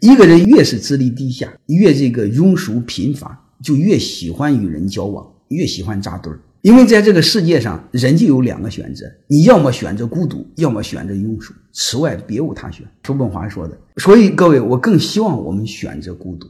一个人越是资历低下，越这个庸俗贫乏，就越喜欢与人交往，越喜欢扎堆儿。因为在这个世界上，人就有两个选择：你要么选择孤独，要么选择庸俗，此外别无他选。叔本华说的。所以各位，我更希望我们选择孤独。